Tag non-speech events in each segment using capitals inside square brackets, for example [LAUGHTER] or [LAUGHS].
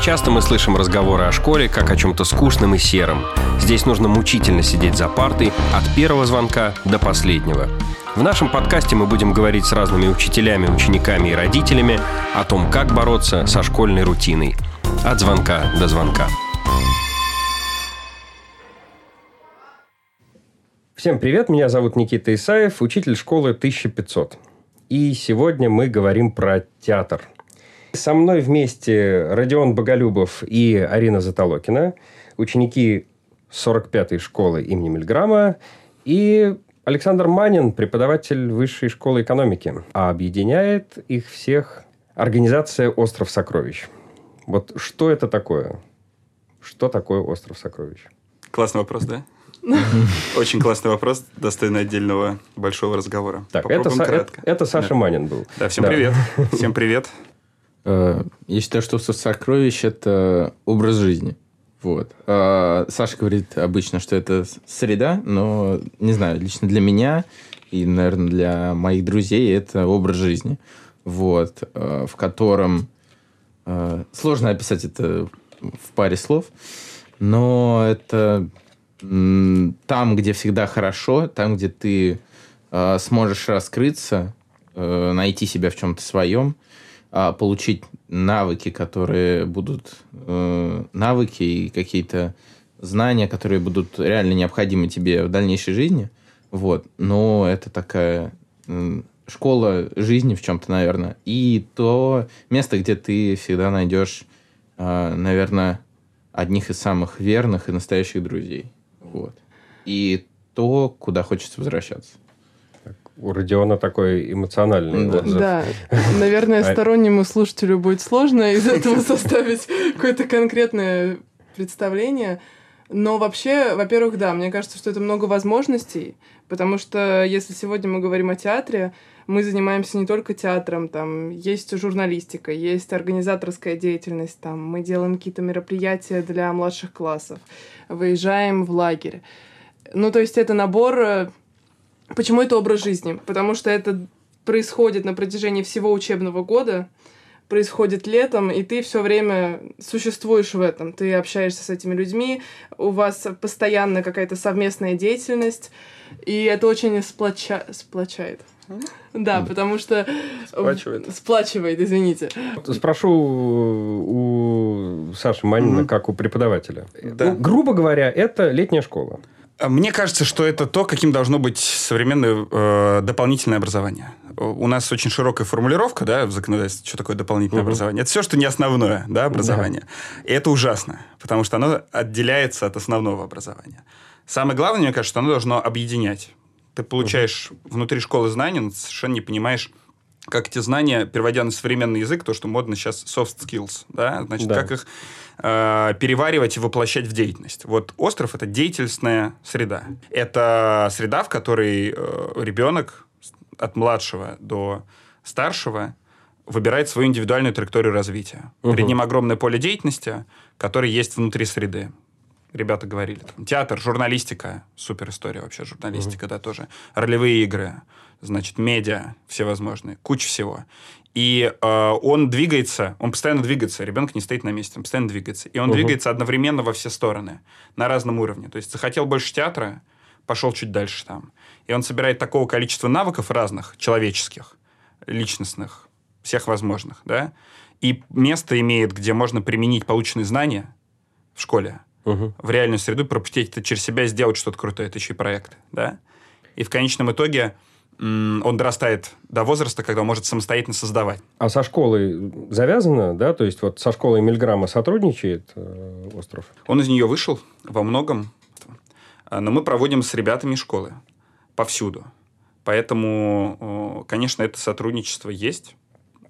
Часто мы слышим разговоры о школе как о чем-то скучном и сером. Здесь нужно мучительно сидеть за партой от первого звонка до последнего. В нашем подкасте мы будем говорить с разными учителями, учениками и родителями о том, как бороться со школьной рутиной. От звонка до звонка. Всем привет, меня зовут Никита Исаев, учитель школы 1500. И сегодня мы говорим про театр – со мной вместе Родион Боголюбов и Арина Затолокина, ученики 45-й школы имени Мильграма, и Александр Манин, преподаватель Высшей школы экономики. А объединяет их всех организация «Остров сокровищ». Вот что это такое? Что такое «Остров сокровищ»? Классный вопрос, да? [LAUGHS] Очень классный вопрос, достойный отдельного большого разговора. Так, это, кратко. это Саша Манин был. Да, всем привет. [LAUGHS] Всем привет. Э, я считаю, что сокровищ – это образ жизни. Вот. А Саша говорит обычно, что это среда, но, не знаю, лично для меня и, наверное, для моих друзей это образ жизни, вот, э, в котором э, сложно описать это в паре слов, но это там, где всегда хорошо, там, где ты сможешь раскрыться, найти себя в чем-то своем – а, получить навыки, которые будут э, навыки и какие-то знания, которые будут реально необходимы тебе в дальнейшей жизни. Вот. Но это такая э, школа жизни в чем-то, наверное. И то место, где ты всегда найдешь, э, наверное, одних из самых верных и настоящих друзей. Вот. И то, куда хочется возвращаться у Родиона такой эмоциональный да. отзыв. Да, наверное, [LAUGHS] а стороннему слушателю будет сложно из этого составить какое-то конкретное представление. Но вообще, во-первых, да, мне кажется, что это много возможностей, потому что если сегодня мы говорим о театре, мы занимаемся не только театром, там есть журналистика, есть организаторская деятельность, там мы делаем какие-то мероприятия для младших классов, выезжаем в лагерь. Ну, то есть это набор Почему это образ жизни? Потому что это происходит на протяжении всего учебного года, происходит летом, и ты все время существуешь в этом. Ты общаешься с этими людьми, у вас постоянно какая-то совместная деятельность, и это очень сплоча... сплочает. Да, потому что... Сплачивает. Сплачивает, извините. Спрошу у Саши Манина, как у преподавателя. Да. Ну, грубо говоря, это летняя школа. Мне кажется, что это то, каким должно быть современное э, дополнительное образование. У нас очень широкая формулировка, да, в законодательстве, что такое дополнительное угу. образование. Это все, что не основное, да, образование. Да. И это ужасно, потому что оно отделяется от основного образования. Самое главное, мне кажется, что оно должно объединять. Ты получаешь угу. внутри школы знания, но совершенно не понимаешь, как эти знания, переводя на современный язык, то, что модно сейчас soft skills, да, значит, да. как их э, переваривать и воплощать в деятельность. Вот остров – это деятельностная среда. Это среда, в которой э, ребенок от младшего до старшего выбирает свою индивидуальную траекторию развития. Угу. Перед ним огромное поле деятельности, которое есть внутри среды. Ребята говорили, там, театр, журналистика, супер история вообще, журналистика, угу. да, тоже, ролевые игры, значит, медиа всевозможные, куча всего. И э, он двигается, он постоянно двигается, ребенок не стоит на месте, он постоянно двигается. И он угу. двигается одновременно во все стороны, на разном уровне. То есть захотел больше театра, пошел чуть дальше там. И он собирает такого количества навыков разных, человеческих, личностных, всех возможных, да, и место имеет, где можно применить полученные знания в школе, угу. в реальную среду, пропустить это через себя, сделать что-то крутое, это еще и проект, да. И в конечном итоге он дорастает до возраста, когда он может самостоятельно создавать. А со школой завязано, да? То есть вот со школой Мильграма сотрудничает э, остров? Он из нее вышел во многом, но мы проводим с ребятами школы повсюду. Поэтому, конечно, это сотрудничество есть.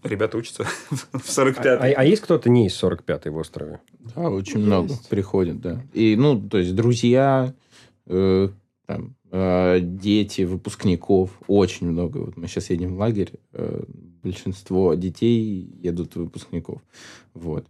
Ребята учатся [LAUGHS] в 45-й. А, а, а есть кто-то не из 45-й в острове? Да, очень есть. много приходят, да. И, ну, то есть, друзья, э, там, Э, дети выпускников, очень много. Вот мы сейчас едем в лагерь, э, большинство детей едут выпускников. Вот.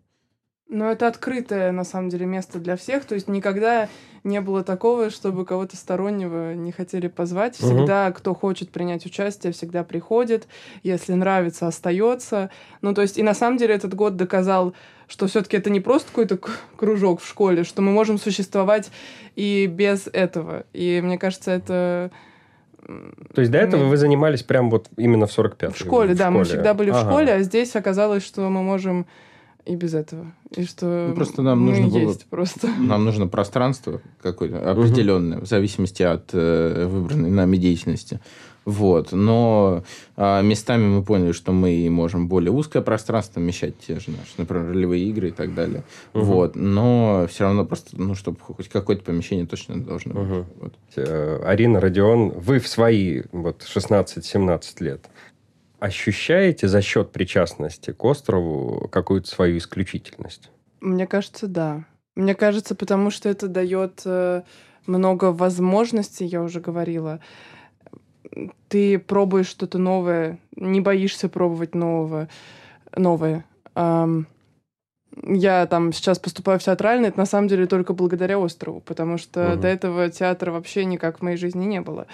Но это открытое, на самом деле, место для всех. То есть никогда не было такого, чтобы кого-то стороннего не хотели позвать. Всегда, угу. кто хочет принять участие, всегда приходит. Если нравится, остается. Ну, то есть, и на самом деле этот год доказал, что все-таки это не просто какой-то кружок в школе, что мы можем существовать и без этого. И мне кажется, это... То есть до этого мы... вы занимались прям вот именно в 45 В школе, да, школе. мы всегда были ага. в школе, а здесь оказалось, что мы можем и без этого. И что ну, просто нам нужно есть было, просто. Нам нужно пространство какое-то определенное, угу. в зависимости от э, выбранной нами деятельности. Вот. Но э, местами мы поняли, что мы можем более узкое пространство вмещать, те же наши, например, ролевые игры и так далее. Угу. Вот. Но все равно просто, ну, чтобы хоть какое-то помещение точно должно быть. Угу. Вот. Э, Арина, Родион, вы в свои вот 16-17 лет ощущаете за счет причастности к острову какую-то свою исключительность? Мне кажется, да. Мне кажется, потому что это дает э, много возможностей, я уже говорила. Ты пробуешь что-то новое, не боишься пробовать нового, новое я там сейчас поступаю в театральный, это на самом деле только благодаря острову, потому что угу. до этого театра вообще никак в моей жизни не было.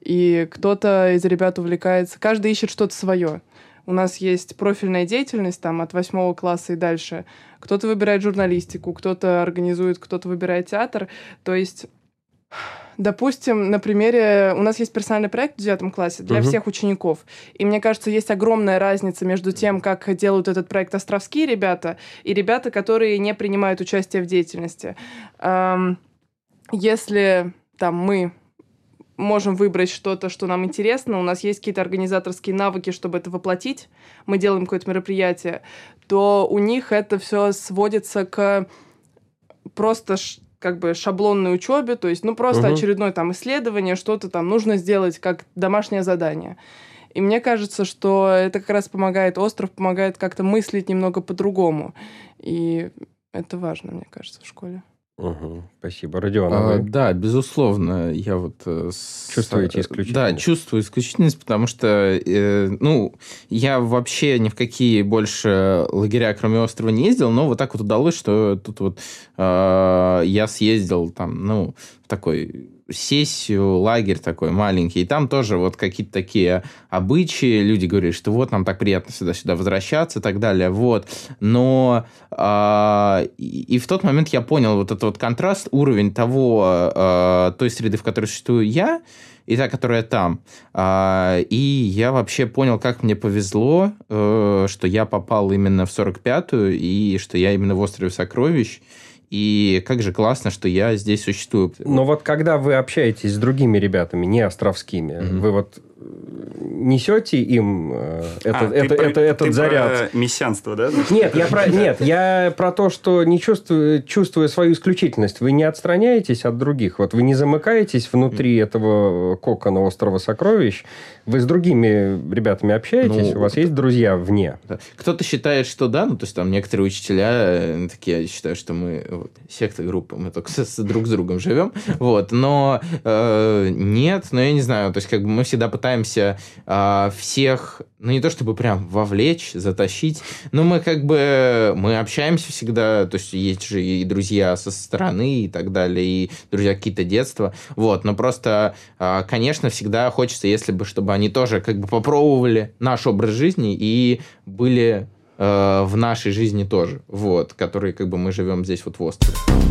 И кто-то из ребят увлекается, каждый ищет что-то свое. У нас есть профильная деятельность там от восьмого класса и дальше. Кто-то выбирает журналистику, кто-то организует, кто-то выбирает театр. То есть Допустим, на примере, у нас есть персональный проект в девятом классе для угу. всех учеников. И мне кажется, есть огромная разница между тем, как делают этот проект островские ребята и ребята, которые не принимают участие в деятельности. Если там мы можем выбрать что-то, что нам интересно, у нас есть какие-то организаторские навыки, чтобы это воплотить, мы делаем какое-то мероприятие, то у них это все сводится к просто как бы шаблонной учебе, то есть, ну, просто угу. очередное там исследование, что-то там нужно сделать как домашнее задание. И мне кажется, что это как раз помогает, остров помогает как-то мыслить немного по-другому. И это важно, мне кажется, в школе. Угу, спасибо. Родион, а, а Да, безусловно, я вот... Э, Чувствуете исключительность? Да, чувствую исключительность, потому что, э, ну, я вообще ни в какие больше лагеря, кроме острова, не ездил, но вот так вот удалось, что тут вот э, я съездил там, ну, в такой сессию, лагерь такой маленький, и там тоже вот какие-то такие обычаи, люди говорят, что вот нам так приятно сюда-сюда возвращаться и так далее, вот. Но э, и, и в тот момент я понял вот этот вот контраст, уровень того, э, той среды, в которой существую я, и та, которая там. А, и я вообще понял, как мне повезло, э, что я попал именно в 45-ю, и что я именно в острове Сокровищ. И как же классно, что я здесь существую. Но вот когда вы общаетесь с другими ребятами, не островскими, mm-hmm. вы вот несете им э, это, а, это, ты это, про, этот ты заряд. Про мессианство, да? Нет, я про нет, я про то, что не чувствую, чувствуя свою исключительность, вы не отстраняетесь от других. Вот вы не замыкаетесь внутри этого кокона острова сокровищ. Вы с другими ребятами общаетесь, ну, у вас есть друзья вне. Кто-то считает, что да, ну то есть там некоторые учителя э, такие считают, что мы вот, секта группа, мы только с, с друг с другом живем, вот. Но э, нет, но я не знаю, то есть как бы мы всегда пытаемся пытаемся э, всех, ну не то чтобы прям вовлечь, затащить, но мы как бы, мы общаемся всегда, то есть есть же и друзья со стороны и так далее, и друзья какие-то детства, вот, но просто, э, конечно, всегда хочется, если бы, чтобы они тоже как бы попробовали наш образ жизни и были э, в нашей жизни тоже, вот, который как бы мы живем здесь вот в острове.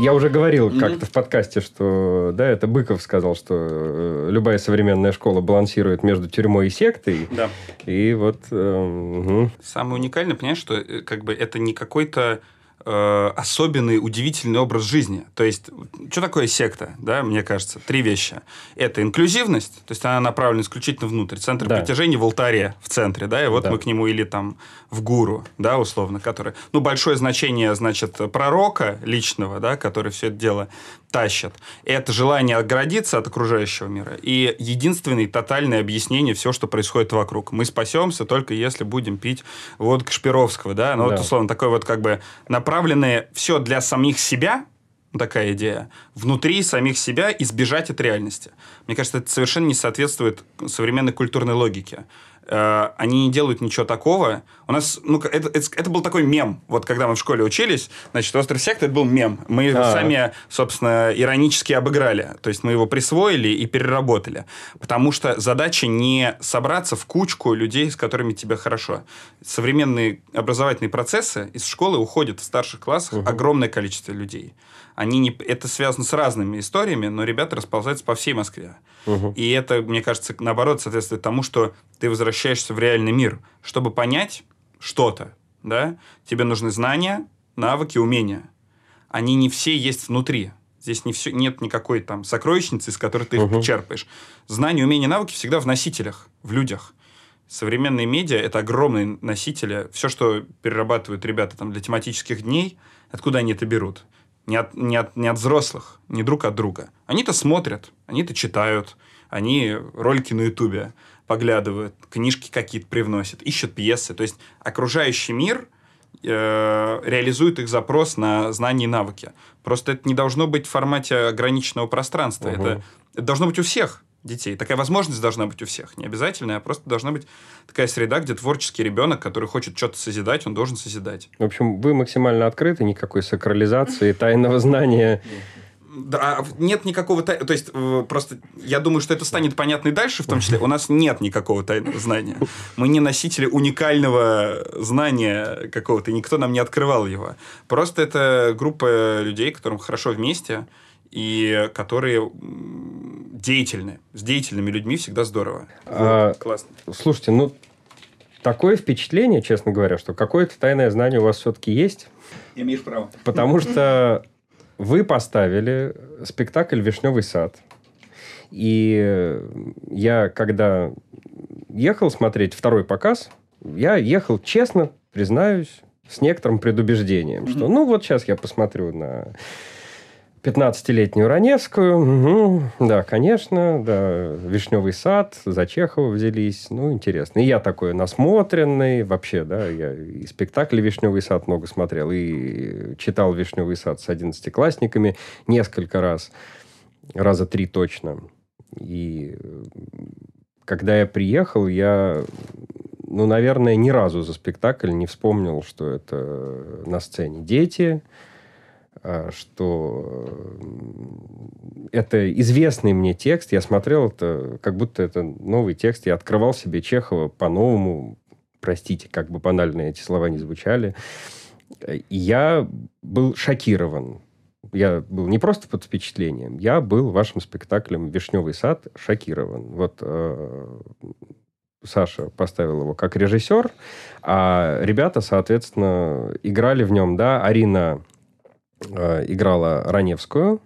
Я уже говорил mm-hmm. как-то в подкасте, что да, это Быков сказал, что э, любая современная школа балансирует между тюрьмой и сектой. Да. И вот... Э, угу. Самое уникальное, понимаешь, что э, как бы это не какой-то Э, особенный, удивительный образ жизни. То есть, что такое секта, да, мне кажется? Три вещи. Это инклюзивность, то есть она направлена исключительно внутрь. Центр да. притяжения в алтаре в центре, да, и вот да. мы к нему или там в гуру, да, условно, который... Ну, большое значение, значит, пророка личного, да, который все это дело тащит. Это желание отгородиться от окружающего мира и единственное тотальное объяснение всего, что происходит вокруг. Мы спасемся только если будем пить водку Шпировского, да, ну, да. вот, условно, такой вот как бы направленное все для самих себя, такая идея, внутри самих себя избежать от реальности. Мне кажется, это совершенно не соответствует современной культурной логике. Э, они не делают ничего такого. У нас, ну, это, это, это был такой мем. Вот когда мы в школе учились, значит, «Острый сект» это был мем. Мы его а. сами, собственно, иронически обыграли. То есть мы его присвоили и переработали. Потому что задача не собраться в кучку людей, с которыми тебе хорошо. Современные образовательные процессы из школы уходят в старших классах угу. огромное количество людей они не, это связано с разными историями, но ребята расползаются по всей Москве. Угу. И это, мне кажется, наоборот, соответствует тому, что ты возвращаешься в реальный мир. Чтобы понять что-то, да, тебе нужны знания, навыки, умения. Они не все есть внутри. Здесь не все, нет никакой там сокровищницы, из которой ты угу. их черпаешь. Знания, умения, навыки всегда в носителях, в людях. Современные медиа – это огромные носители. Все, что перерабатывают ребята там, для тематических дней, откуда они это берут? Не от, не, от, не от взрослых, не друг от друга. Они-то смотрят, они-то читают, они ролики на Ютубе поглядывают, книжки какие-то привносят, ищут пьесы. То есть окружающий мир э, реализует их запрос на знания и навыки. Просто это не должно быть в формате ограниченного пространства. Угу. Это, это должно быть у всех детей. Такая возможность должна быть у всех. Не обязательно, а просто должна быть такая среда, где творческий ребенок, который хочет что-то созидать, он должен созидать. В общем, вы максимально открыты, никакой сакрализации, тайного знания. Да, а нет никакого тайны. То есть, э, просто я думаю, что это станет понятно и дальше, в том числе. У нас нет никакого тайного знания. Мы не носители уникального знания какого-то, никто нам не открывал его. Просто это группа людей, которым хорошо вместе, и которые деятельны. С деятельными людьми всегда здорово. А, вот, классно. Слушайте, ну, такое впечатление, честно говоря, что какое-то тайное знание у вас все-таки есть. Имеешь право. Потому [LAUGHS] что вы поставили спектакль «Вишневый сад». И я, когда ехал смотреть второй показ, я ехал, честно признаюсь, с некоторым предубеждением, mm-hmm. что ну вот сейчас я посмотрю на 15-летнюю Раневскую. Угу, да, конечно, да. Вишневый сад, за Чехова взялись. Ну, интересно. И я такой насмотренный. Вообще, да, я и спектакли «Вишневый сад» много смотрел, и читал «Вишневый сад» с одиннадцатиклассниками несколько раз. Раза три точно. И когда я приехал, я ну, наверное, ни разу за спектакль не вспомнил, что это на сцене дети, что это известный мне текст. Я смотрел это, как будто это новый текст. Я открывал себе Чехова по-новому. Простите, как бы банально эти слова не звучали. Я был шокирован. Я был не просто под впечатлением, я был вашим спектаклем «Вишневый сад» шокирован. Вот э, Саша поставил его как режиссер, а ребята, соответственно, играли в нем, да, Арина Э, играла Раневскую.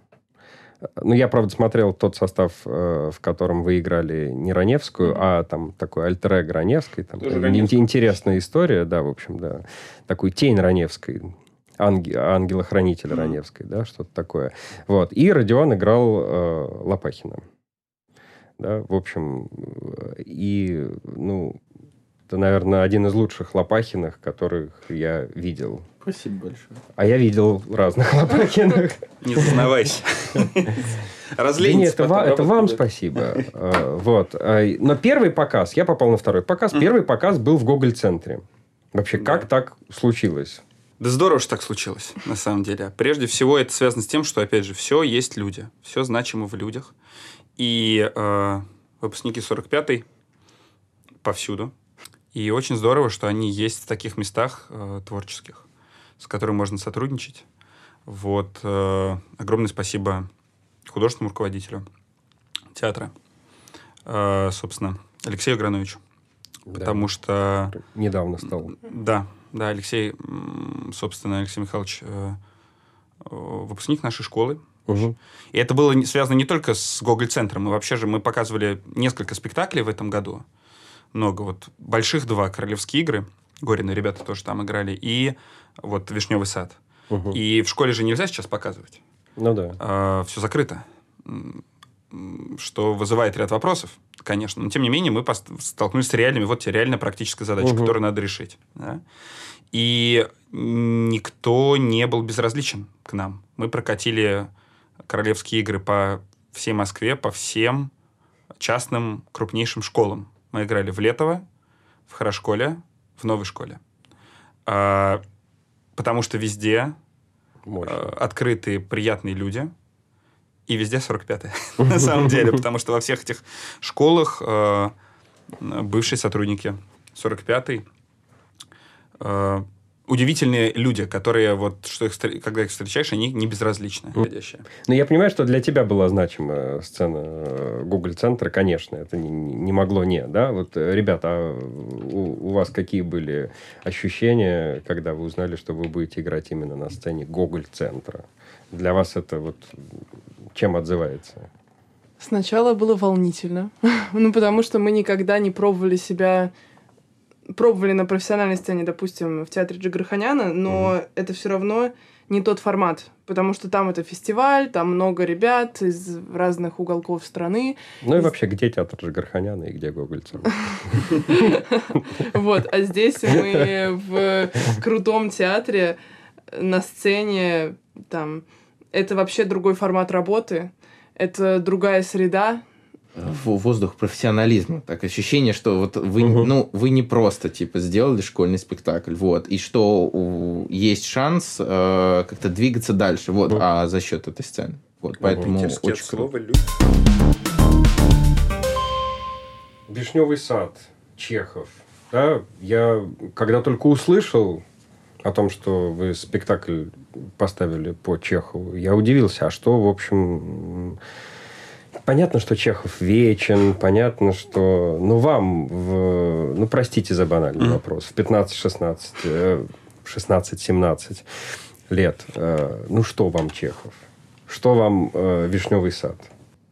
Ну, я, правда, смотрел тот состав, э, в котором вы играли не Раневскую, а там такой альтер Раневской. Там, Раневская. интересная история, да, в общем, да. Такую тень Раневской. Анге, ангела-хранителя mm-hmm. Раневской, да, что-то такое. Вот. И Родион играл э, Лопахина. Да, в общем, и, ну, это, наверное, один из лучших Лопахиных, которых я видел Спасибо большое. А я видел разных Лопахиных. Не зазнавайся. Разленитесь. это, это вам спасибо. А, вот. А, но первый показ, я попал на второй показ, первый показ был в Гоголь-центре. Вообще, как так случилось? Да здорово, что так случилось, на самом деле. Прежде всего, это связано с тем, что, опять же, все есть люди. Все значимо в людях. И э, выпускники 45-й повсюду. И очень здорово, что они есть в таких местах э, творческих с которым можно сотрудничать. Вот. Э, огромное спасибо художественному руководителю театра, э, собственно, Алексею Грановичу. Да. Потому что... Недавно стал. Да, да, Алексей, собственно, Алексей Михайлович, э, выпускник нашей школы. Угу. И это было связано не только с Гоголь-центром. Мы вообще же мы показывали несколько спектаклей в этом году. Много. Вот больших два «Королевские игры». Горины ребята тоже там играли. И вот «Вишневый сад». Угу. И в школе же нельзя сейчас показывать. Ну да. А, все закрыто. Что вызывает ряд вопросов, конечно. Но, тем не менее, мы столкнулись с реальными, вот тебе реальная практическая задача, угу. которую надо решить. Да? И никто не был безразличен к нам. Мы прокатили королевские игры по всей Москве, по всем частным крупнейшим школам. Мы играли в Летово, в хорошколе, в новой школе. Потому что везде Мощно. э, открытые, приятные люди. И везде 45-е, [LAUGHS] на самом деле. Потому что во всех этих школах э, бывшие сотрудники 45-й э, удивительные люди, которые вот, что их, когда их встречаешь, они не безразличны. Ходящие. Ну, я понимаю, что для тебя была значима сцена э, Google-центра, конечно, это не, не могло не, да? Вот, э, ребята, а у, у вас какие были ощущения, когда вы узнали, что вы будете играть именно на сцене Google-центра? Для вас это вот чем отзывается? Сначала было волнительно, [LAUGHS] ну, потому что мы никогда не пробовали себя пробовали на профессиональной сцене, допустим, в театре Джигарханяна, но это все равно не тот формат, потому что там это фестиваль, там много ребят из разных уголков страны. Ну и вообще, где театр Джигарханяна и где Гоголь-центр? [LAUGHS] Вот, а здесь мы в крутом театре на сцене, там, это вообще другой формат работы, это другая среда, воздух профессионализма. Так, ощущение, что вот вы, Мгм. ну, вы не просто, типа, сделали школьный спектакль, вот, и что у- есть шанс э, как-то двигаться дальше, вот, Мгм. а за счет этой сцены. Вот, поэтому Питерские очень слова «люди». Вишневый сад, Чехов. Да, я когда только услышал о том, что вы спектакль поставили по Чехову, я удивился. А что, в общем, понятно, что Чехов вечен, понятно, что, ну, вам, в, ну, простите за банальный вопрос, в 15-16, э, 16-17 лет, э, ну, что вам Чехов? Что вам э, Вишневый сад?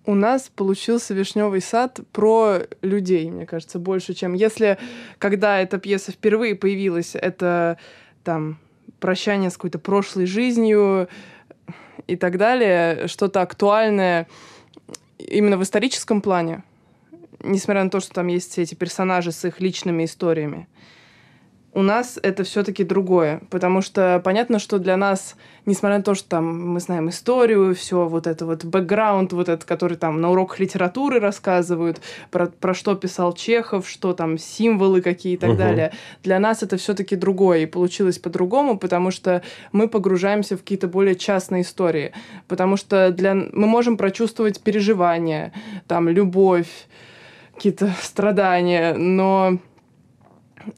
У нас получился вишневый сад про людей, мне кажется, больше, чем если, когда эта пьеса впервые появилась, это там прощание с какой-то прошлой жизнью и так далее, что-то актуальное именно в историческом плане, несмотря на то, что там есть все эти персонажи с их личными историями. У нас это все-таки другое, потому что понятно, что для нас, несмотря на то, что там мы знаем историю, все вот это вот бэкграунд, вот этот, который там на уроках литературы рассказывают, про, про что писал Чехов, что там символы какие и так Мгм. далее, для нас это все-таки другое, и получилось по-другому, потому что мы погружаемся в какие-то более частные истории, потому что для... мы можем прочувствовать переживания, там, любовь, какие-то страдания, но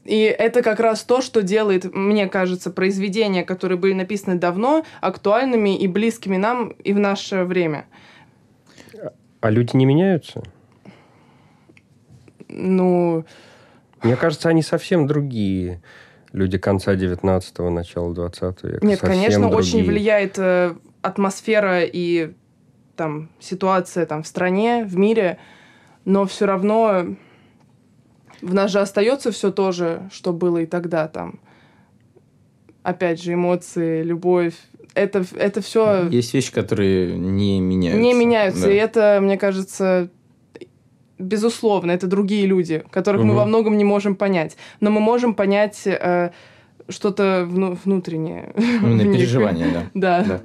и это как раз то, что делает, мне кажется, произведения, которые были написаны давно, актуальными и близкими нам и в наше время. А люди не меняются? Ну, Мне кажется, они совсем другие. Люди конца 19-го, начала 20 века. нет, конечно, очень другие. влияет э, атмосфера и там ситуация там в стране, в мире, но все равно в нас же остается все то же, что было и тогда там. Опять же, эмоции, любовь. Это, это все Есть вещи, которые не меняются. не меняются. Да. И это, мне кажется, безусловно, это другие люди, которых мы Мгм. во многом не можем понять. Но мы можем понять э, что-то вну- внутреннее. Именно [LAUGHS] переживания, да. Да. Да.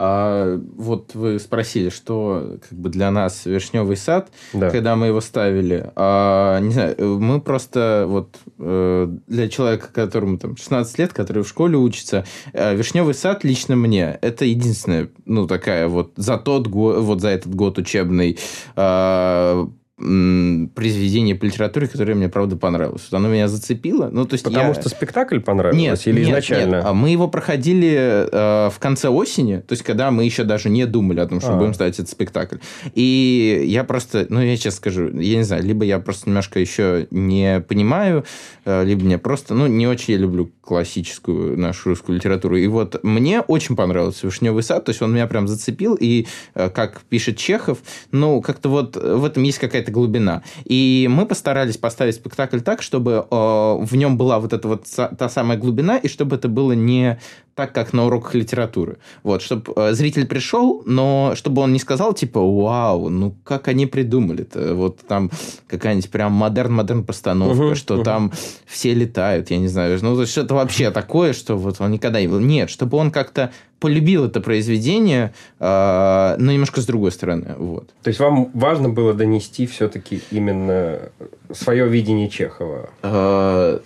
А, вот вы спросили, что как бы для нас вишневый сад, Да. когда мы его ставили. А, не знаю, мы просто вот э, для человека, которому там 16 лет, который в школе учится, э, вишневый сад лично мне это единственная, ну такая вот за тот год, вот за этот год учебный а, произведение по литературе, которое мне правда понравилось. Оно меня зацепило. Ну то есть Потому я- что спектакль понравился нет, или нет, изначально? нет. А Мы его проходили э, в конце осени, то есть когда мы еще даже не думали о том, что А. будем ставить этот спектакль. И я просто, ну я сейчас скажу, я не знаю, либо я просто немножко еще не понимаю, э, либо мне просто, ну не очень я люблю классическую нашу русскую литературу. И вот мне очень понравился «Вишневый сад», то есть он меня прям зацепил, и э, как пишет Чехов, ну как-то вот в этом есть какая-то глубина. И мы постарались поставить спектакль так, чтобы э, в нем была вот эта вот са- та самая глубина, и чтобы это было не так, как на уроках литературы. Вот, чтобы зритель пришел, но чтобы он не сказал, типа, вау, ну как они придумали-то? Вот там какая-нибудь прям модерн-модерн постановка, Мгм, что мгм. там все летают, я не знаю. Ну, то есть что-то вообще такое, что вот он никогда не... Нет, чтобы он как-то полюбил это произведение, э, но немножко с другой стороны. Вот. То есть вам важно было донести все-таки именно свое видение Чехова? Э,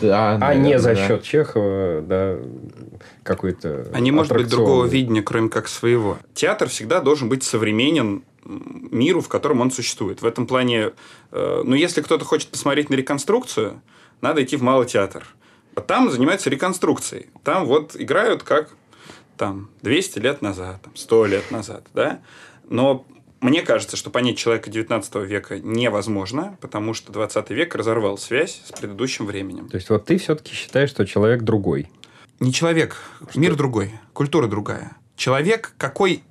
да. А наверное, не за да. счет Чехова, да, какой-то А не может быть другого видения, кроме как своего. Театр всегда должен быть современен миру, в котором он существует. В этом плане, э, ну, если кто-то хочет посмотреть на реконструкцию, надо идти в малый театр. А Там занимаются реконструкцией. Там вот играют как там 200 лет назад, там, 100 лет назад, да? Но мне кажется, что понять человека 19 века невозможно, потому что 20 век разорвал связь с предыдущим временем. То есть вот ты все-таки считаешь, что человек другой. Не человек, мир другой, культура другая. Человек какой...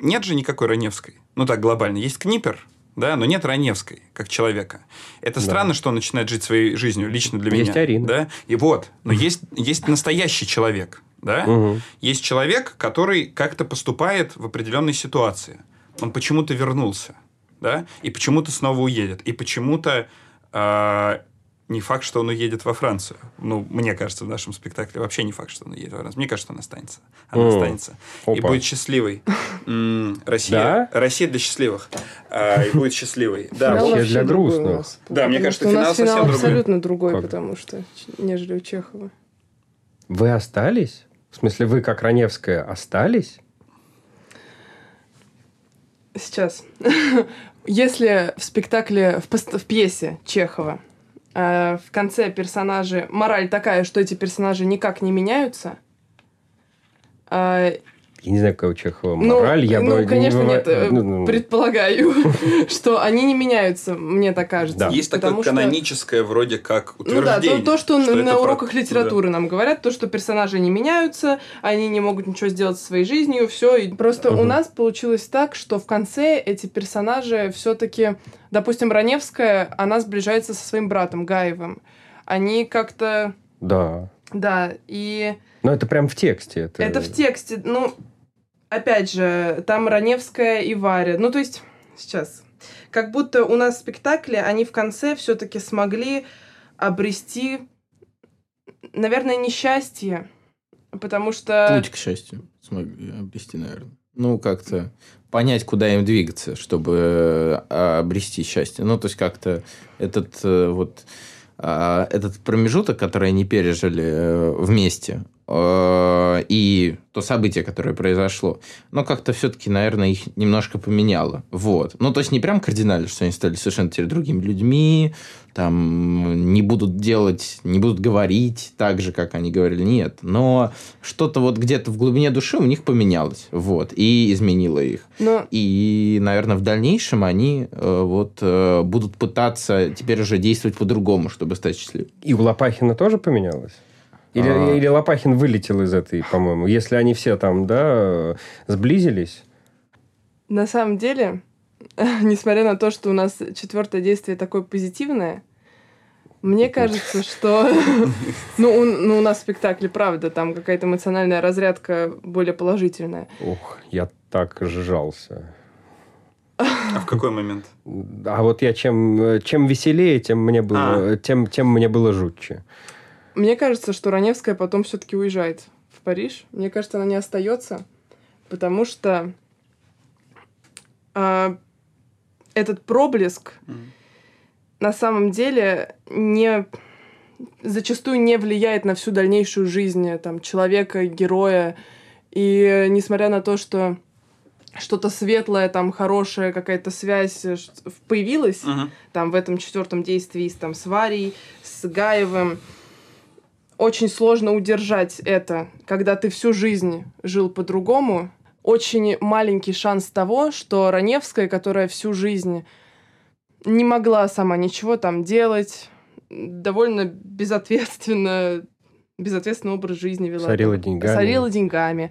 Нет же никакой Раневской. Ну так, глобально. Есть Книпер, да, но нет Раневской, как человека. Это Да. странно, что он начинает жить своей жизнью, лично для Есть меня. Арина. Да? И вот, но есть, есть настоящий человек, да? Мгм. Есть человек, который как-то поступает в определенной ситуации. Он почему-то вернулся, да, и почему-то снова уедет, и почему-то а, не факт, что он уедет во Францию. Ну, мне кажется, в нашем спектакле вообще не факт, что он уедет во Францию. Мне кажется, он останется. Она останется. И будет счастливой. Россия. Да? Россия для счастливых. А, И будет счастливой. Да, для грустных. Да, мне кажется, что у нас финал совсем другой. абсолютно другой, потому что, нежели у Чехова. Вы остались? В смысле, вы, как Раневская, остались? Сейчас. [LAUGHS] Если в спектакле, в, в пьесе Чехова э, в конце персонажи... Мораль такая, что эти персонажи никак не меняются, э, Я не знаю, какая у Чехова Ну, мораль. я ну, бы не конечно, выва- нет. э, ну, ну, Предполагаю, [LAUGHS] что они не меняются, мне так кажется. Да. Есть такое что- каноническое вроде как Ну да, утверждение. то, то, что, на- про- уроках литературы нам говорят, то, что персонажи не меняются, они не могут ничего сделать со своей жизнью, все. И просто у нас получилось так, что в конце эти персонажи все-таки, допустим, Раневская, она сближается со своим братом Гаевым. Они как-то, Да. да, и Но это прям в тексте. Это, это в тексте, ну, опять же, там Раневская и Варя. Ну, то есть, сейчас. Как будто у нас в спектакле они в конце все-таки смогли обрести, наверное, несчастье. Потому что... Путь, к счастью, смогли обрести, наверное. Ну, как-то понять, куда им двигаться, чтобы э, обрести счастье. Ну, то есть, как-то этот э, вот а, этот промежуток, который они пережили э, вместе, и то событие, которое произошло, но как-то все-таки, наверное, их немножко поменяло. Вот. Ну, то есть, не прям кардинально, что они стали совершенно теперь другими людьми, там не будут делать, не будут говорить так же, как они говорили, нет. Но что-то вот где-то в глубине души у них поменялось, вот, и изменило их. Но И, наверное, в дальнейшем они э, вот э, будут пытаться теперь уже действовать по-другому, чтобы стать счастливыми. И у Лопахина тоже поменялось? Или, А. или Лопахин вылетел из этой, по-моему? Если они все там, да, сблизились. на самом деле, [LAUGHS] несмотря на то, что у нас четвертое действие такое позитивное, мне кажется, что [LAUGHS] ну, у, ну, у нас в спектакле, правда, там какая-то эмоциональная разрядка более положительная. Ух, я так сжался. А в какой момент? А вот я чем, чем веселее, тем мне было, тем, тем мне было жутче. Мне кажется, что Раневская потом все-таки уезжает в Париж. Мне кажется, она не остается, потому что а, этот проблеск Мгм. на самом деле не зачастую не влияет на всю дальнейшую жизнь э, там, человека, героя. И э, несмотря на то, что что-то светлое, там, хорошая какая-то связь э, появилась, Мгм. там в этом четвертом действии с, там, с Варей, с Гаевым. Очень сложно удержать это, когда ты всю жизнь жил по-другому. Очень маленький шанс того, что Раневская, которая всю жизнь не могла сама ничего там делать, довольно безответственно, безответственный образ жизни вела. Сорила деньгами. Сорила деньгами.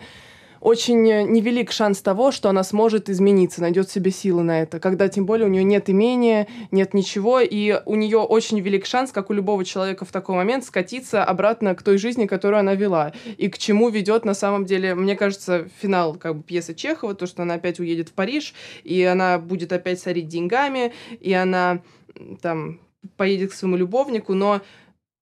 Очень э, невелик шанс того, что она сможет измениться, найдет себе силы на это, когда тем более у нее нет имения, нет ничего, и у нее очень велик шанс, как у любого человека в такой момент, скатиться обратно к той жизни, которую она вела. И к чему ведет на самом деле, мне кажется, финал как бы пьесы Чехова, то, что она опять уедет в Париж, и она будет опять сорить деньгами, и она там поедет к своему любовнику, но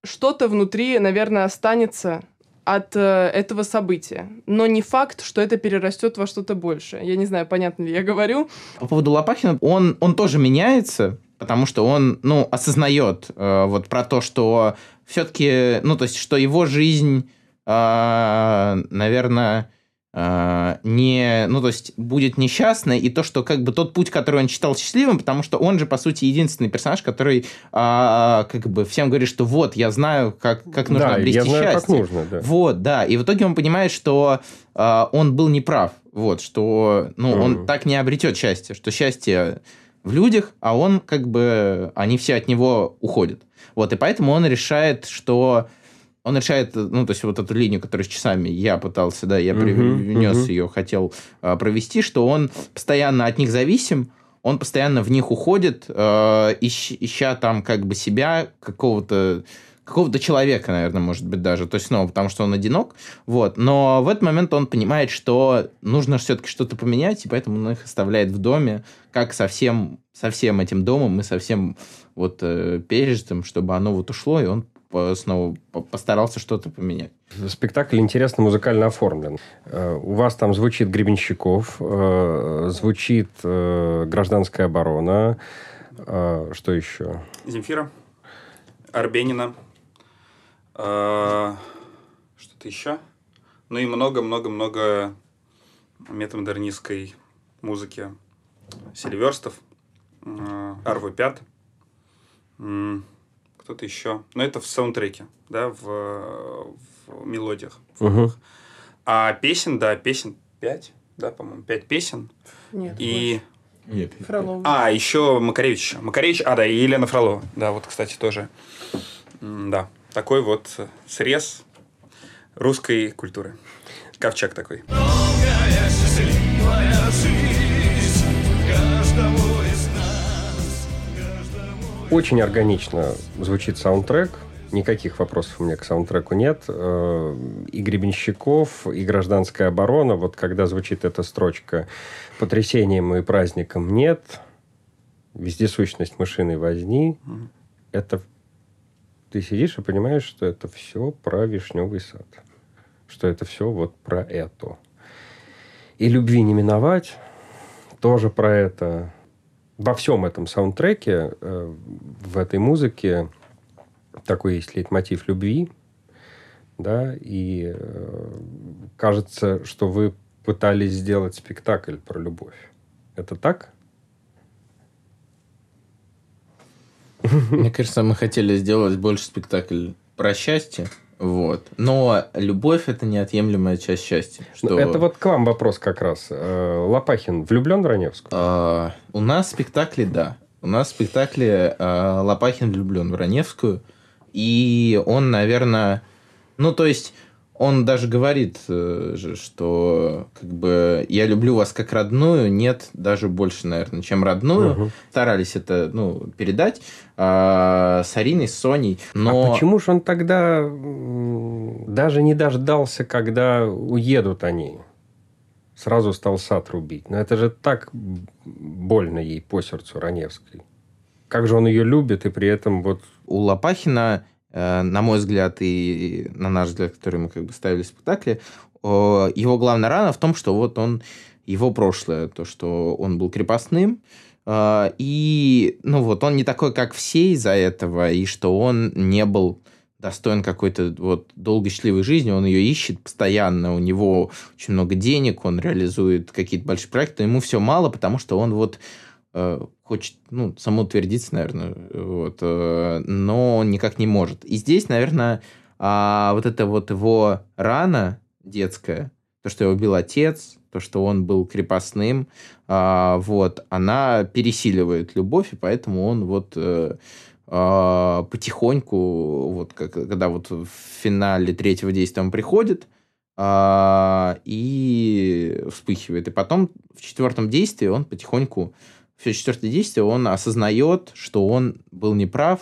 что-то внутри, наверное, останется от э, этого события. Но не факт, что это перерастет во что-то большее. Я не знаю, понятно ли я говорю. По поводу Лопахина, он, он тоже меняется, потому что он, ну, осознает э, вот про то, что все-таки, ну, то есть, что его жизнь, э, наверное, не, ну, то есть, будет несчастной, и то, что как бы тот путь, который он считал счастливым, потому что он же, по сути, единственный персонаж, который э, как бы всем говорит, что вот, я знаю, как, как нужно Да, обрести я знаю, счастье. как нужно, да. Вот, да. И в итоге он понимает, что э, он был неправ. Вот, что ну, он Мгм. так не обретет счастье, что счастье в людях, а он как бы, они все от него уходят. Вот, и поэтому он решает, что он решает, ну, то есть вот эту линию, которую с часами я пытался, да, я мгм. ее, хотел а, провести, что он постоянно от них зависим, он постоянно в них уходит, э, ищ- ища там как бы себя, какого-то какого-то человека, наверное, может быть, даже. То есть, ну, потому что он одинок. Вот. Но в этот момент он понимает, что нужно все-таки что-то поменять, и поэтому он их оставляет в доме, как со всем, со всем этим домом и со всем вот э, пережитым, чтобы оно вот ушло, и он снова по- постарался что-то поменять. Спектакль интересно музыкально оформлен. Э, У вас там звучит Гребенщиков, э, звучит э, гражданская оборона. Что еще? Земфира, Арбенина, что-то еще. Ну и много-много-много метамодернистской музыки. Сильверстов, Арво Пят, кто-то еще. Но это в саундтреке, да, в, в мелодиях. формах. А песен, да, песен пять, да, по-моему, пять песен. Нет. И... Фролова. А, еще Макаревич. Макаревич, а, да, и Елена Фролова. Да, вот, кстати, тоже. Да, такой вот срез русской культуры. Ковчег такой. Очень органично звучит саундтрек. Никаких вопросов у меня к саундтреку нет. Э, И Гребенщиков, и Гражданская оборона. Вот когда звучит эта строчка «Потрясением и праздником нет», «Вездесущность мышиной возни», это ты сидишь и понимаешь, что это все про вишневый сад. Что это все вот про это. И любви не миновать тоже про это. Во всем этом саундтреке, э, в этой музыке такой есть лейтмотив любви, да, и э, кажется, что вы пытались сделать спектакль про любовь. Это так? Мне кажется, мы хотели сделать больше спектакль про счастье, вот. Но любовь это неотъемлемая часть счастья. Что... Ну, Это вот к вам вопрос как раз. Э, Лопахин влюблен в Раневскую? А, у нас в спектакле, да. У нас в спектакле а, Лопахин влюблен в Раневскую. И он, наверное... Ну, то есть, он даже говорит, э, же, что как бы я люблю вас как родную, нет, даже больше, наверное, чем родную. Мгм. Старались это ну, передать а, с Ариной, с Соней. Но... А почему же он тогда даже не дождался, когда уедут они? Сразу стал сад рубить. Но это же так больно ей по сердцу Раневской. Как же он ее любит, и при этом вот... у Лопахина, на мой взгляд, и на наш взгляд, который мы как бы ставили в спектакле, э, его главная рана в том, что вот он, его прошлое, то, что он был крепостным, э, и, ну вот, он не такой, как все из-за этого, и что он не был достоин какой-то вот долгой счастливой жизни, он ее ищет постоянно, у него очень много денег, он реализует какие-то большие проекты, но ему все мало, потому что он вот э, хочет, ну, самоутвердиться, наверное, вот, э, но никак не может. И здесь, наверное, а, вот это вот его рана детская, то, что его убил отец, то, что он был крепостным, а, вот, она пересиливает любовь, и поэтому он вот э, а, потихоньку, вот как, когда вот в финале третьего действия он приходит, и вспыхивает. И потом в четвертом действии он потихоньку, все четвертое действие, он осознает, что он был неправ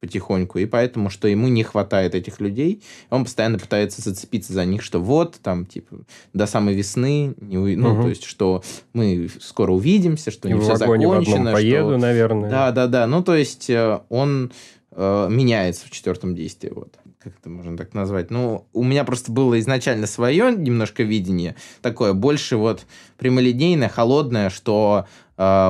потихоньку, и поэтому, что ему не хватает этих людей, он постоянно пытается зацепиться за них, что вот, там, типа, до самой весны, не уй- ну, Мгм. то есть, что мы скоро увидимся, что И не в все в закончено, одном поеду, что... наверное. Да, да, да. Ну, то есть э, он э, меняется в четвертом действии. Вот. как это можно так назвать? Ну, у меня просто было изначально свое немножко видение, такое больше вот прямолинейное, холодное, что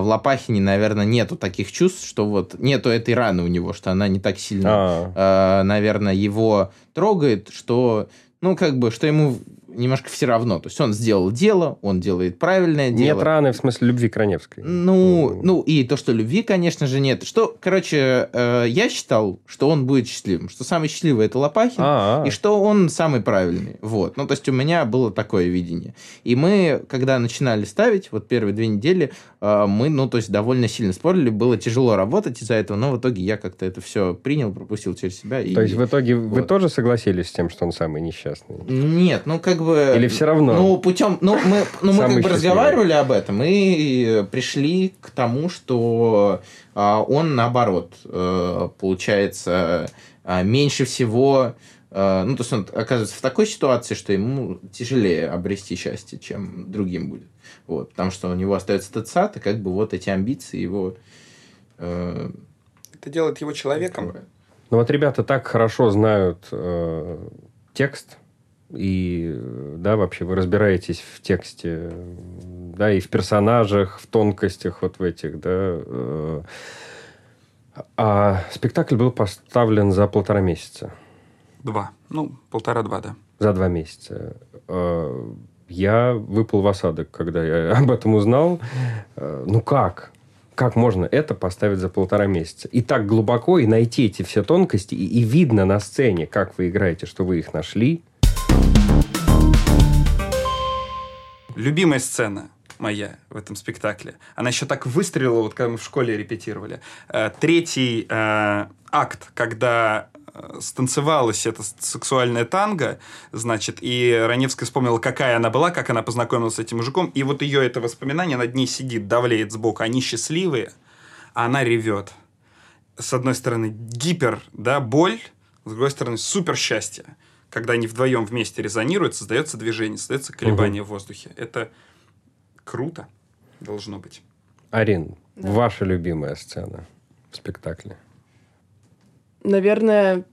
в Лопахине, наверное, нету таких чувств, что вот нету этой раны у него, что она не так сильно, э, наверное, его трогает, что, ну, как бы, что ему немножко все равно. То есть он сделал дело, он делает правильное дело. Нет раны в смысле любви к Раневской. Ну, ну и то, что любви, конечно же, нет. Что, короче, э, я считал, что он будет счастливым, что самый счастливый это Лопахин, А-а-а. и что он самый правильный. Вот. Ну, то есть у меня было такое видение. И мы, когда начинали ставить, вот первые две недели, э, мы, ну, то есть довольно сильно спорили, было тяжело работать из-за этого, но в итоге я как-то это все принял, пропустил через себя. И, то есть в итоге вот. вы тоже согласились с тем, что он самый несчастный? Нет, ну, как бы... Или все равно? Ну, путем... Ну, мы, ну, мы как бы разговаривали об этом и пришли к тому, что а, он, наоборот, а, получается, а, меньше всего... А, ну, то есть он оказывается в такой ситуации, что ему тяжелее обрести счастье, чем другим будет. Вот, потому что у него остается ТЦАТ, и как бы вот эти амбиции его... Э, Это делает его человеком. Ну вот ребята так хорошо знают э, текст, и, да, вообще вы разбираетесь в тексте, да, и в персонажах, в тонкостях вот в этих, да. Э. А спектакль был поставлен за полтора месяца. Два. Ну, полтора-два, да. За два месяца. Э, я выпал в осадок, когда я [LAUGHS] об этом узнал. Э, ну как? Как можно это поставить за полтора месяца? И так глубоко, и найти эти все тонкости, и, и видно на сцене, как вы играете, что вы их нашли – Любимая сцена моя в этом спектакле. Она еще так выстрелила, вот когда мы в школе репетировали. Э, третий э, акт, когда э, станцевалась эта сексуальная танго, значит, и Раневская вспомнила, какая она была, как она познакомилась с этим мужиком, и вот ее это воспоминание над ней сидит, давлеет сбоку. Они счастливые, а она ревет. С одной стороны, гипер, да, боль, с другой стороны, супер счастье когда они вдвоем вместе резонируют, создается движение, создается колебание угу. в воздухе. Это круто должно быть. Арин, да. ваша любимая сцена в спектакле? Наверное,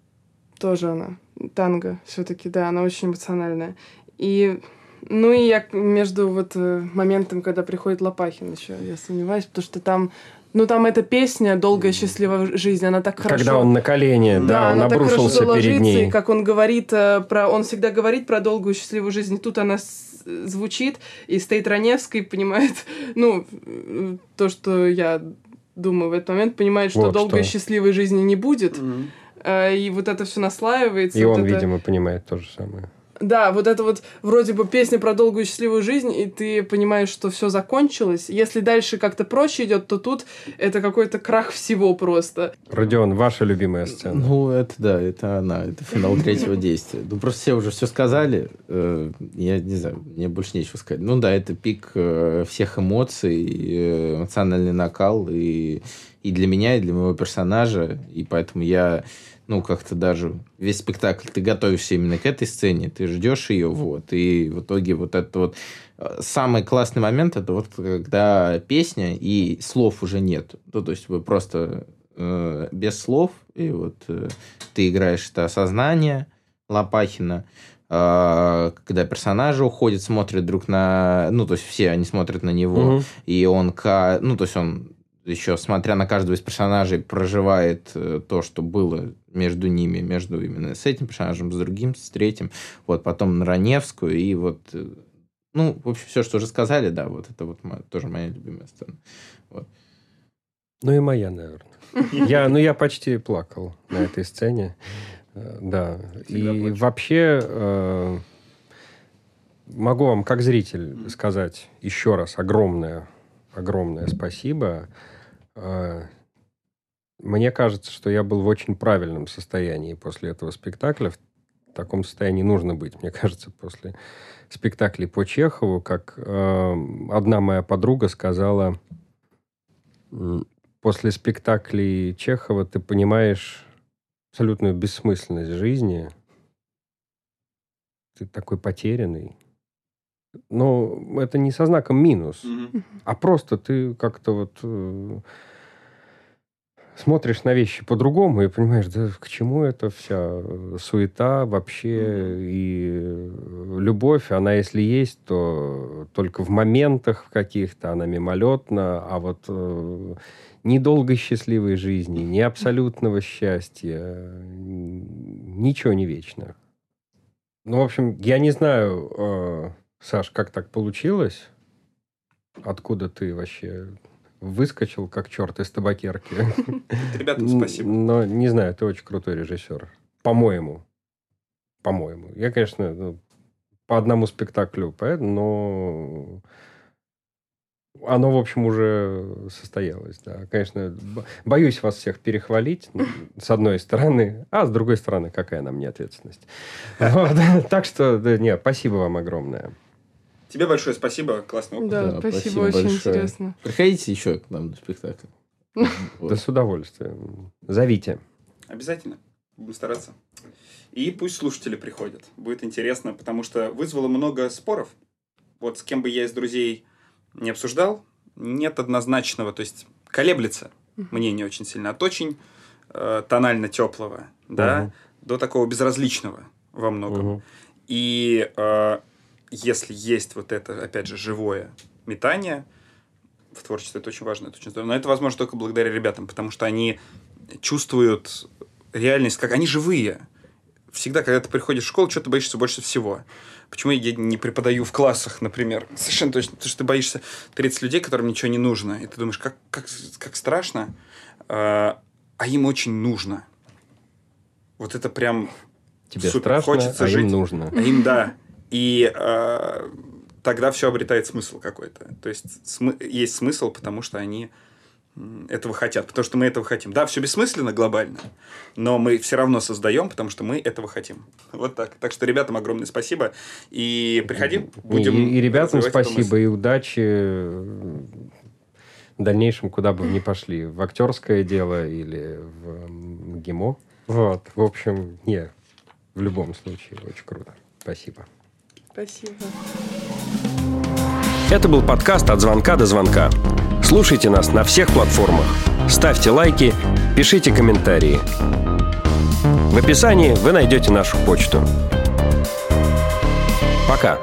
тоже она. Танго. Все-таки, да, она очень эмоциональная. И ну и я между вот э, моментом, когда приходит Лопахин еще, я сомневаюсь, потому что там ну, там эта песня «Долгая счастливая жизнь», она так хорошо... Когда он на колени, да, да он обрушился перед ней. И как он говорит э, про... Он всегда говорит про долгую счастливую жизнь. И тут она звучит, и стоит Раневский, понимает, [LAUGHS] ну, то, что я думаю в этот момент, понимает, что вот долгой что. счастливой жизни не будет. Mm-hmm. И вот это все наслаивается. И вот он, это... видимо, понимает то же самое. Да, вот это вот вроде бы песня про долгую счастливую жизнь, и ты понимаешь, что все закончилось. Если дальше как-то проще идет, то тут это какой-то крах всего просто. Родион, ваша любимая сцена? Ну, это да, это она, это финал третьего действия. Ну, просто все уже все сказали. Э, я не знаю, мне больше нечего сказать. Ну да, это пик э, всех эмоций, э, эмоциональный накал, и, и для меня, и для моего персонажа, и поэтому я ну, как-то даже весь спектакль, ты готовишься именно к этой сцене, ты ждешь ее, вот, и в итоге вот это вот э, самый классный момент, это вот когда песня и слов уже нет. Ну, то есть вы просто э, без слов, и вот э, ты играешь это осознание Лопахина, э, когда персонажи уходят, смотрят друг на... Ну, то есть все они смотрят на него, угу. и он... Ну, то есть он еще, смотря на каждого из персонажей, проживает э, то, что было между ними, между именно с этим персонажем, с другим, с третьим. Вот потом на Раневскую, и вот... Э, ну, в общем, все, что уже сказали, да, вот это вот моя, тоже моя любимая сцена. Вот. Ну и моя, наверное. Я, ну, я почти плакал на этой сцене. Э, да. И вообще могу вам, как зритель, сказать еще раз огромное, огромное спасибо мне кажется, что я был в очень правильном состоянии после этого спектакля. В таком состоянии нужно быть, мне кажется, после спектаклей по Чехову. Как э, одна моя подруга сказала, после спектаклей Чехова ты понимаешь абсолютную бессмысленность жизни. Ты такой потерянный. Но это не со знаком минус, mm-hmm. а просто ты как-то вот... Э, смотришь на вещи по-другому и понимаешь, да к чему это вся суета вообще и любовь, она если есть, то только в моментах каких-то, она мимолетна, а вот э, ни долгой счастливой жизни, ни абсолютного счастья, ничего не вечно. Ну, в общем, я не знаю, э, Саш, как так получилось, откуда ты вообще выскочил как черт из табакерки. [LAUGHS] Ребятам спасибо. Но не знаю, ты очень крутой режиссер. По-моему. По-моему. Я, конечно, ну, по одному спектаклю, но оно, в общем, уже состоялось, да. Конечно, боюсь вас всех перехвалить, с одной стороны, а с другой стороны, какая нам не ответственность. [LAUGHS] Так что, нет, спасибо вам огромное. Тебе большое спасибо, классный опыт. Да, да спасибо, спасибо, очень большое. интересно. Приходите еще к нам на спектакль. [LAUGHS] Да с удовольствием. Зовите. Обязательно. Будем стараться. И пусть слушатели приходят. Будет интересно, потому что вызвало много споров. Вот с кем бы я из друзей не обсуждал, нет однозначного, то есть колеблется мнение очень сильно. От очень э, тонально теплого, да, до такого безразличного во многом. И э, если есть вот это, опять же, живое метание в творчестве, это очень важно, это очень здорово. Но это возможно только благодаря ребятам, потому что они чувствуют реальность, как они живые. Всегда, когда ты приходишь в школу, что ты боишься больше всего. Почему я не преподаю в классах, например? [LAUGHS] Совершенно точно. Потому что ты боишься 30 людей, которым ничего не нужно. И ты думаешь, как, как, как страшно. А, а им очень нужно. Вот это прям Тебе супер. страшно, Хочется а жить. им нужно. А им, да. И э, тогда все обретает смысл какой-то. То есть см- есть смысл, потому что они этого хотят, потому что мы этого хотим. Да, все бессмысленно глобально, но мы все равно создаем, потому что мы этого хотим. [LAUGHS] Вот так. Так что ребятам огромное спасибо. И приходи, будем... И, и ребятам спасибо, и удачи в дальнейшем, куда бы ни пошли. В актерское дело или в ГИМО. Вот. В общем, не, в любом случае, очень круто. Спасибо. Спасибо. Это был подкаст «От звонка до звонка». Слушайте нас на всех платформах. Ставьте лайки, пишите комментарии. В описании вы найдете нашу почту. Пока.